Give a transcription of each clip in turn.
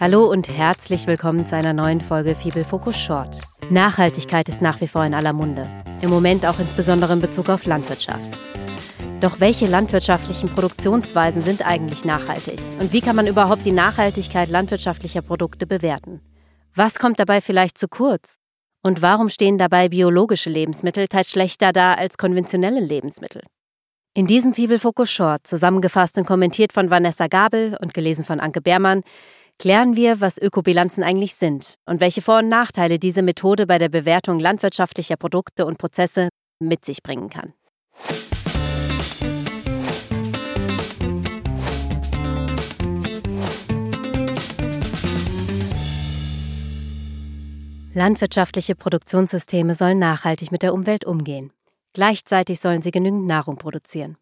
Hallo und herzlich willkommen zu einer neuen Folge Fibel Focus Short. Nachhaltigkeit ist nach wie vor in aller Munde. Im Moment auch insbesondere in Bezug auf Landwirtschaft. Doch welche landwirtschaftlichen Produktionsweisen sind eigentlich nachhaltig? Und wie kann man überhaupt die Nachhaltigkeit landwirtschaftlicher Produkte bewerten? Was kommt dabei vielleicht zu kurz? Und warum stehen dabei biologische Lebensmittel teils schlechter da als konventionelle Lebensmittel? In diesem Fibelfokus Short, zusammengefasst und kommentiert von Vanessa Gabel und gelesen von Anke Beermann, klären wir, was Ökobilanzen eigentlich sind und welche Vor- und Nachteile diese Methode bei der Bewertung landwirtschaftlicher Produkte und Prozesse mit sich bringen kann. Landwirtschaftliche Produktionssysteme sollen nachhaltig mit der Umwelt umgehen. Gleichzeitig sollen sie genügend Nahrung produzieren.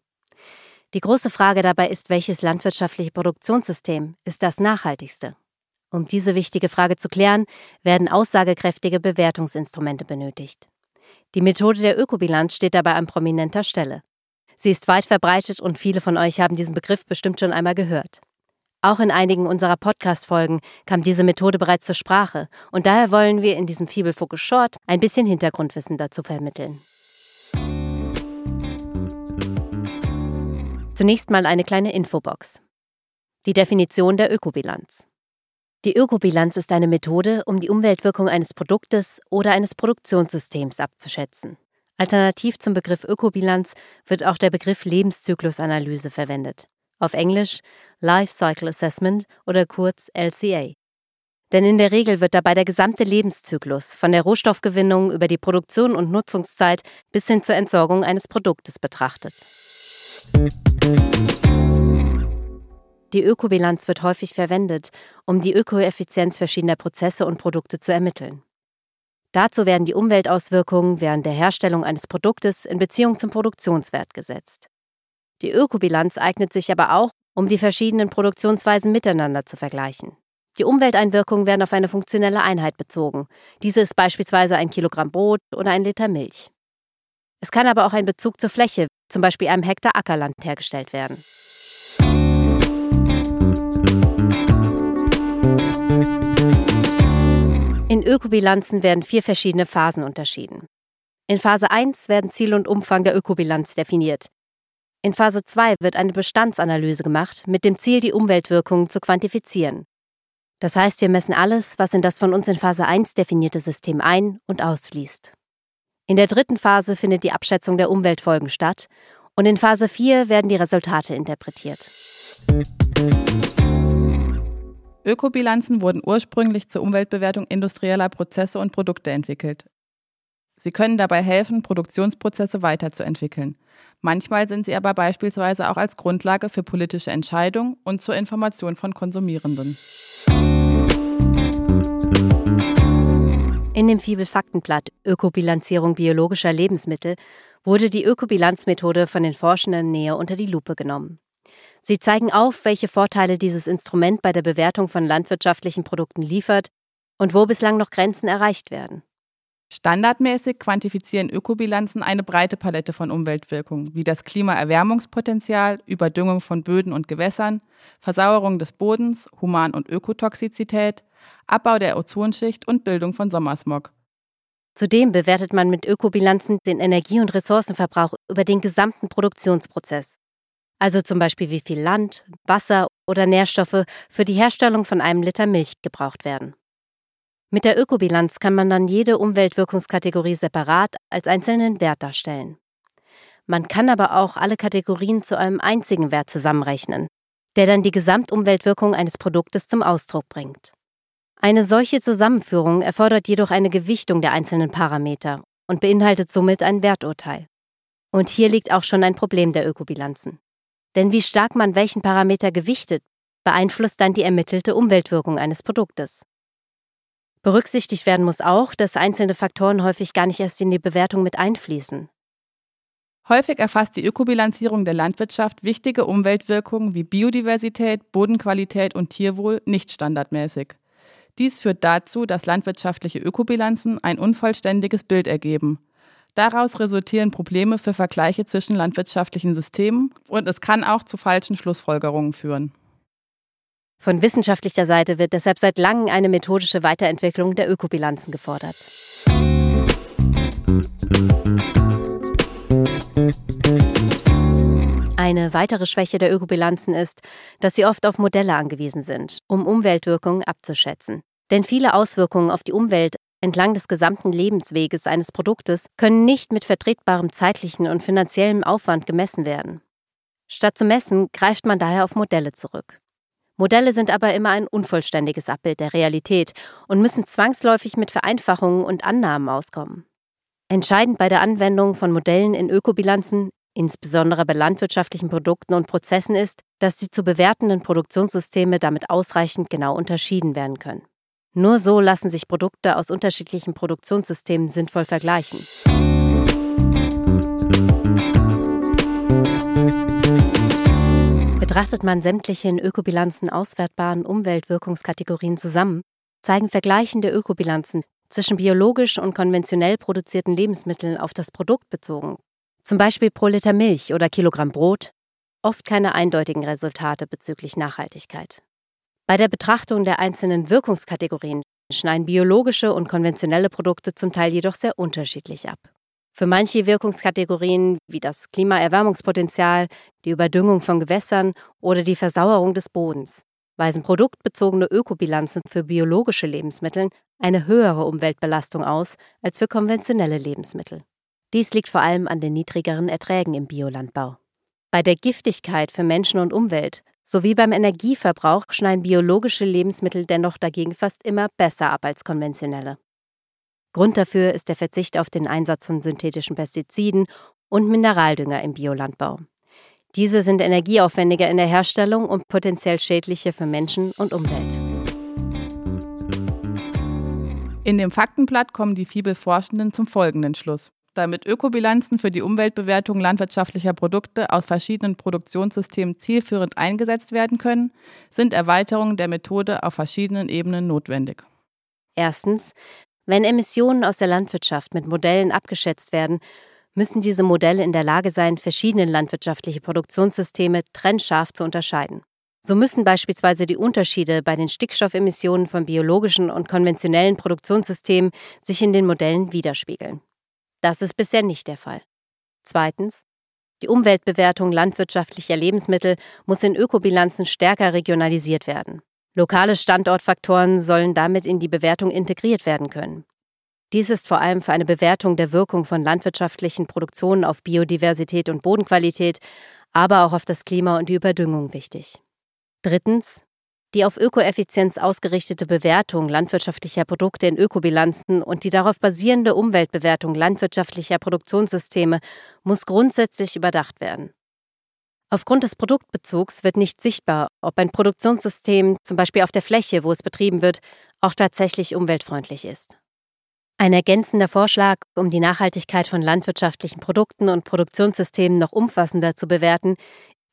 Die große Frage dabei ist, welches landwirtschaftliche Produktionssystem ist das nachhaltigste? Um diese wichtige Frage zu klären, werden aussagekräftige Bewertungsinstrumente benötigt. Die Methode der Ökobilanz steht dabei an prominenter Stelle. Sie ist weit verbreitet und viele von euch haben diesen Begriff bestimmt schon einmal gehört. Auch in einigen unserer Podcast-Folgen kam diese Methode bereits zur Sprache und daher wollen wir in diesem Fibel Focus Short ein bisschen Hintergrundwissen dazu vermitteln. Zunächst mal eine kleine Infobox. Die Definition der Ökobilanz. Die Ökobilanz ist eine Methode, um die Umweltwirkung eines Produktes oder eines Produktionssystems abzuschätzen. Alternativ zum Begriff Ökobilanz wird auch der Begriff Lebenszyklusanalyse verwendet auf Englisch Life Cycle Assessment oder kurz LCA. Denn in der Regel wird dabei der gesamte Lebenszyklus von der Rohstoffgewinnung über die Produktion und Nutzungszeit bis hin zur Entsorgung eines Produktes betrachtet. Die Ökobilanz wird häufig verwendet, um die Ökoeffizienz verschiedener Prozesse und Produkte zu ermitteln. Dazu werden die Umweltauswirkungen während der Herstellung eines Produktes in Beziehung zum Produktionswert gesetzt. Die Ökobilanz eignet sich aber auch, um die verschiedenen Produktionsweisen miteinander zu vergleichen. Die Umwelteinwirkungen werden auf eine funktionelle Einheit bezogen. Diese ist beispielsweise ein Kilogramm Brot oder ein Liter Milch. Es kann aber auch ein Bezug zur Fläche, zum Beispiel einem Hektar Ackerland, hergestellt werden. In Ökobilanzen werden vier verschiedene Phasen unterschieden. In Phase 1 werden Ziel und Umfang der Ökobilanz definiert. In Phase 2 wird eine Bestandsanalyse gemacht, mit dem Ziel, die Umweltwirkungen zu quantifizieren. Das heißt, wir messen alles, was in das von uns in Phase 1 definierte System ein- und ausfließt. In der dritten Phase findet die Abschätzung der Umweltfolgen statt und in Phase 4 werden die Resultate interpretiert. Ökobilanzen wurden ursprünglich zur Umweltbewertung industrieller Prozesse und Produkte entwickelt. Sie können dabei helfen, Produktionsprozesse weiterzuentwickeln. Manchmal sind sie aber beispielsweise auch als Grundlage für politische Entscheidungen und zur Information von Konsumierenden. In dem Fibel-Faktenblatt Ökobilanzierung biologischer Lebensmittel wurde die Ökobilanzmethode von den Forschenden näher unter die Lupe genommen. Sie zeigen auf, welche Vorteile dieses Instrument bei der Bewertung von landwirtschaftlichen Produkten liefert und wo bislang noch Grenzen erreicht werden. Standardmäßig quantifizieren Ökobilanzen eine breite Palette von Umweltwirkungen, wie das Klimaerwärmungspotenzial, Überdüngung von Böden und Gewässern, Versauerung des Bodens, Human- und Ökotoxizität, Abbau der Ozonschicht und Bildung von Sommersmog. Zudem bewertet man mit Ökobilanzen den Energie- und Ressourcenverbrauch über den gesamten Produktionsprozess. Also zum Beispiel, wie viel Land, Wasser oder Nährstoffe für die Herstellung von einem Liter Milch gebraucht werden. Mit der Ökobilanz kann man dann jede Umweltwirkungskategorie separat als einzelnen Wert darstellen. Man kann aber auch alle Kategorien zu einem einzigen Wert zusammenrechnen, der dann die Gesamtumweltwirkung eines Produktes zum Ausdruck bringt. Eine solche Zusammenführung erfordert jedoch eine Gewichtung der einzelnen Parameter und beinhaltet somit ein Werturteil. Und hier liegt auch schon ein Problem der Ökobilanzen. Denn wie stark man welchen Parameter gewichtet, beeinflusst dann die ermittelte Umweltwirkung eines Produktes. Berücksichtigt werden muss auch, dass einzelne Faktoren häufig gar nicht erst in die Bewertung mit einfließen. Häufig erfasst die Ökobilanzierung der Landwirtschaft wichtige Umweltwirkungen wie Biodiversität, Bodenqualität und Tierwohl nicht standardmäßig. Dies führt dazu, dass landwirtschaftliche Ökobilanzen ein unvollständiges Bild ergeben. Daraus resultieren Probleme für Vergleiche zwischen landwirtschaftlichen Systemen und es kann auch zu falschen Schlussfolgerungen führen. Von wissenschaftlicher Seite wird deshalb seit langem eine methodische Weiterentwicklung der Ökobilanzen gefordert. Eine weitere Schwäche der Ökobilanzen ist, dass sie oft auf Modelle angewiesen sind, um Umweltwirkungen abzuschätzen. Denn viele Auswirkungen auf die Umwelt entlang des gesamten Lebensweges eines Produktes können nicht mit vertretbarem zeitlichen und finanziellem Aufwand gemessen werden. Statt zu messen, greift man daher auf Modelle zurück. Modelle sind aber immer ein unvollständiges Abbild der Realität und müssen zwangsläufig mit Vereinfachungen und Annahmen auskommen. Entscheidend bei der Anwendung von Modellen in Ökobilanzen insbesondere bei landwirtschaftlichen Produkten und Prozessen ist, dass die zu bewertenden Produktionssysteme damit ausreichend genau unterschieden werden können. Nur so lassen sich Produkte aus unterschiedlichen Produktionssystemen sinnvoll vergleichen. Betrachtet man sämtliche in Ökobilanzen auswertbaren Umweltwirkungskategorien zusammen, zeigen vergleichende Ökobilanzen zwischen biologisch und konventionell produzierten Lebensmitteln auf das Produkt bezogen zum Beispiel pro Liter Milch oder Kilogramm Brot, oft keine eindeutigen Resultate bezüglich Nachhaltigkeit. Bei der Betrachtung der einzelnen Wirkungskategorien schneiden biologische und konventionelle Produkte zum Teil jedoch sehr unterschiedlich ab. Für manche Wirkungskategorien wie das Klimaerwärmungspotenzial, die Überdüngung von Gewässern oder die Versauerung des Bodens weisen produktbezogene Ökobilanzen für biologische Lebensmittel eine höhere Umweltbelastung aus als für konventionelle Lebensmittel. Dies liegt vor allem an den niedrigeren Erträgen im Biolandbau. Bei der Giftigkeit für Menschen und Umwelt sowie beim Energieverbrauch schneiden biologische Lebensmittel dennoch dagegen fast immer besser ab als konventionelle. Grund dafür ist der Verzicht auf den Einsatz von synthetischen Pestiziden und Mineraldünger im Biolandbau. Diese sind energieaufwendiger in der Herstellung und potenziell schädlicher für Menschen und Umwelt. In dem Faktenblatt kommen die Fibel-Forschenden zum folgenden Schluss. Damit Ökobilanzen für die Umweltbewertung landwirtschaftlicher Produkte aus verschiedenen Produktionssystemen zielführend eingesetzt werden können, sind Erweiterungen der Methode auf verschiedenen Ebenen notwendig. Erstens, wenn Emissionen aus der Landwirtschaft mit Modellen abgeschätzt werden, müssen diese Modelle in der Lage sein, verschiedene landwirtschaftliche Produktionssysteme trennscharf zu unterscheiden. So müssen beispielsweise die Unterschiede bei den Stickstoffemissionen von biologischen und konventionellen Produktionssystemen sich in den Modellen widerspiegeln. Das ist bisher nicht der Fall. Zweitens. Die Umweltbewertung landwirtschaftlicher Lebensmittel muss in Ökobilanzen stärker regionalisiert werden. Lokale Standortfaktoren sollen damit in die Bewertung integriert werden können. Dies ist vor allem für eine Bewertung der Wirkung von landwirtschaftlichen Produktionen auf Biodiversität und Bodenqualität, aber auch auf das Klima und die Überdüngung wichtig. Drittens. Die auf Ökoeffizienz ausgerichtete Bewertung landwirtschaftlicher Produkte in Ökobilanzen und die darauf basierende Umweltbewertung landwirtschaftlicher Produktionssysteme muss grundsätzlich überdacht werden. Aufgrund des Produktbezugs wird nicht sichtbar, ob ein Produktionssystem, zum Beispiel auf der Fläche, wo es betrieben wird, auch tatsächlich umweltfreundlich ist. Ein ergänzender Vorschlag, um die Nachhaltigkeit von landwirtschaftlichen Produkten und Produktionssystemen noch umfassender zu bewerten,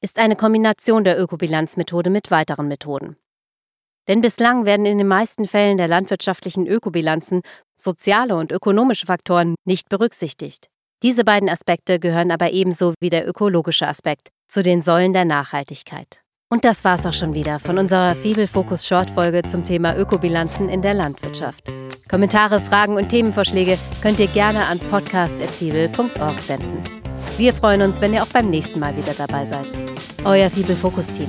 ist eine Kombination der Ökobilanzmethode mit weiteren Methoden. Denn bislang werden in den meisten Fällen der landwirtschaftlichen Ökobilanzen soziale und ökonomische Faktoren nicht berücksichtigt. Diese beiden Aspekte gehören aber ebenso wie der ökologische Aspekt zu den Säulen der Nachhaltigkeit. Und das war's auch schon wieder von unserer Fibel Focus Short zum Thema Ökobilanzen in der Landwirtschaft. Kommentare, Fragen und Themenvorschläge könnt ihr gerne an podcast.fibel.org senden. Wir freuen uns, wenn ihr auch beim nächsten Mal wieder dabei seid. Euer Fibel Focus Team.